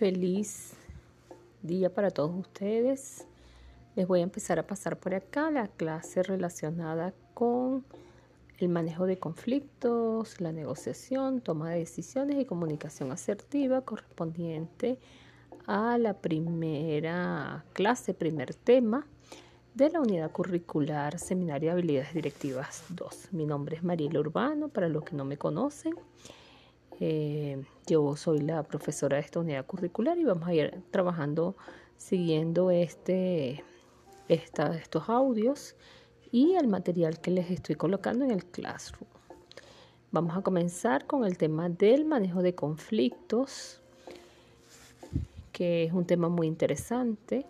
Feliz día para todos ustedes. Les voy a empezar a pasar por acá la clase relacionada con el manejo de conflictos, la negociación, toma de decisiones y comunicación asertiva correspondiente a la primera clase, primer tema de la unidad curricular Seminario de Habilidades Directivas 2. Mi nombre es Mariela Urbano, para los que no me conocen. Eh, yo soy la profesora de esta unidad curricular y vamos a ir trabajando siguiendo este, estos audios y el material que les estoy colocando en el Classroom. Vamos a comenzar con el tema del manejo de conflictos, que es un tema muy interesante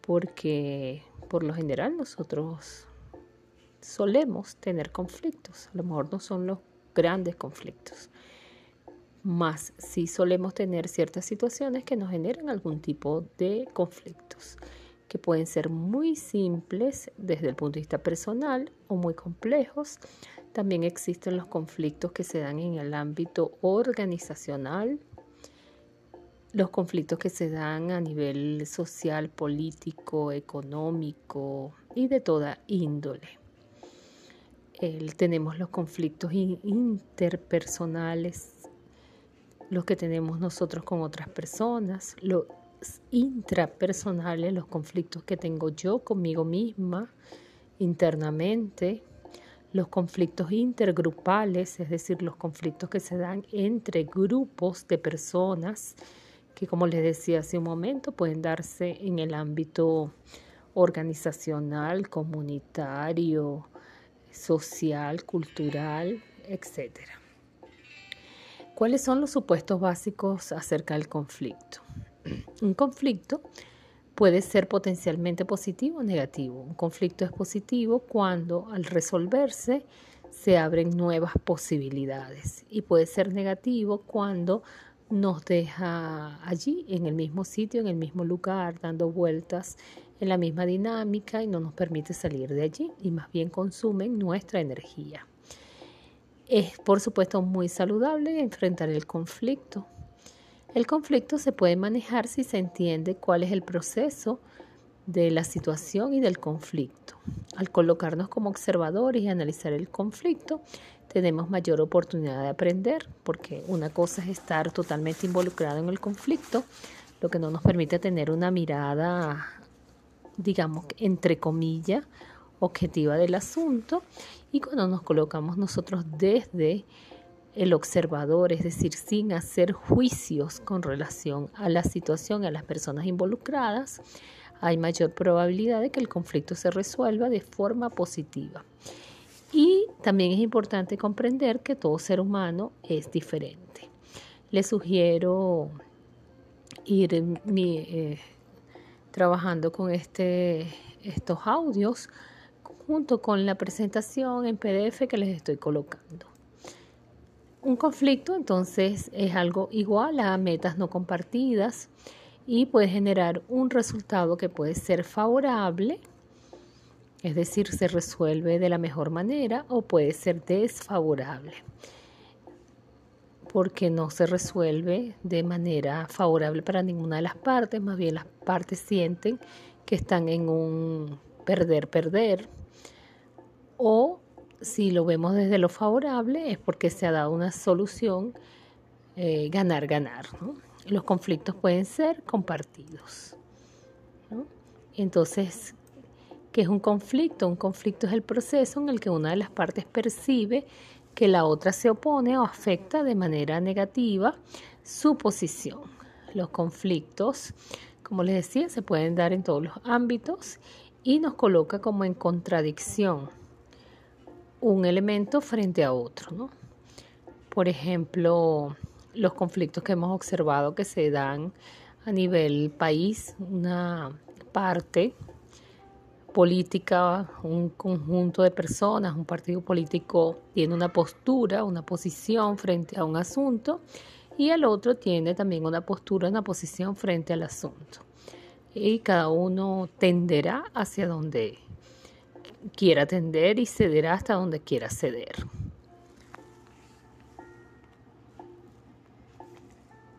porque por lo general nosotros solemos tener conflictos, a lo mejor no son los grandes conflictos, más si solemos tener ciertas situaciones que nos generan algún tipo de conflictos, que pueden ser muy simples desde el punto de vista personal o muy complejos. También existen los conflictos que se dan en el ámbito organizacional, los conflictos que se dan a nivel social, político, económico y de toda índole. tenemos los conflictos interpersonales los que tenemos nosotros con otras personas, los intrapersonales, los conflictos que tengo yo conmigo misma internamente, los conflictos intergrupales, es decir, los conflictos que se dan entre grupos de personas, que como les decía hace un momento, pueden darse en el ámbito organizacional, comunitario, social, cultural, etcétera. ¿Cuáles son los supuestos básicos acerca del conflicto? Un conflicto puede ser potencialmente positivo o negativo. Un conflicto es positivo cuando al resolverse se abren nuevas posibilidades y puede ser negativo cuando nos deja allí, en el mismo sitio, en el mismo lugar, dando vueltas en la misma dinámica y no nos permite salir de allí y más bien consumen nuestra energía. Es, por supuesto, muy saludable enfrentar el conflicto. El conflicto se puede manejar si se entiende cuál es el proceso de la situación y del conflicto. Al colocarnos como observadores y analizar el conflicto, tenemos mayor oportunidad de aprender, porque una cosa es estar totalmente involucrado en el conflicto, lo que no nos permite tener una mirada, digamos, entre comillas, objetiva del asunto y cuando nos colocamos nosotros desde el observador, es decir, sin hacer juicios con relación a la situación, a las personas involucradas, hay mayor probabilidad de que el conflicto se resuelva de forma positiva. Y también es importante comprender que todo ser humano es diferente. Les sugiero ir eh, trabajando con este, estos audios junto con la presentación en PDF que les estoy colocando. Un conflicto entonces es algo igual a metas no compartidas y puede generar un resultado que puede ser favorable, es decir, se resuelve de la mejor manera o puede ser desfavorable, porque no se resuelve de manera favorable para ninguna de las partes, más bien las partes sienten que están en un perder-perder o si lo vemos desde lo favorable es porque se ha dado una solución ganar-ganar. Eh, Los conflictos pueden ser compartidos. Entonces, ¿qué es un conflicto? Un conflicto es el proceso en el que una de las partes percibe que la otra se opone o afecta de manera negativa su posición. Los conflictos, como les decía, se pueden dar en todos los ámbitos y nos coloca como en contradicción un elemento frente a otro. Por ejemplo, los conflictos que hemos observado que se dan a nivel país, una parte política, un conjunto de personas, un partido político tiene una postura, una posición frente a un asunto y el otro tiene también una postura, una posición frente al asunto. Y cada uno tenderá hacia donde quiera atender y cederá hasta donde quiera ceder.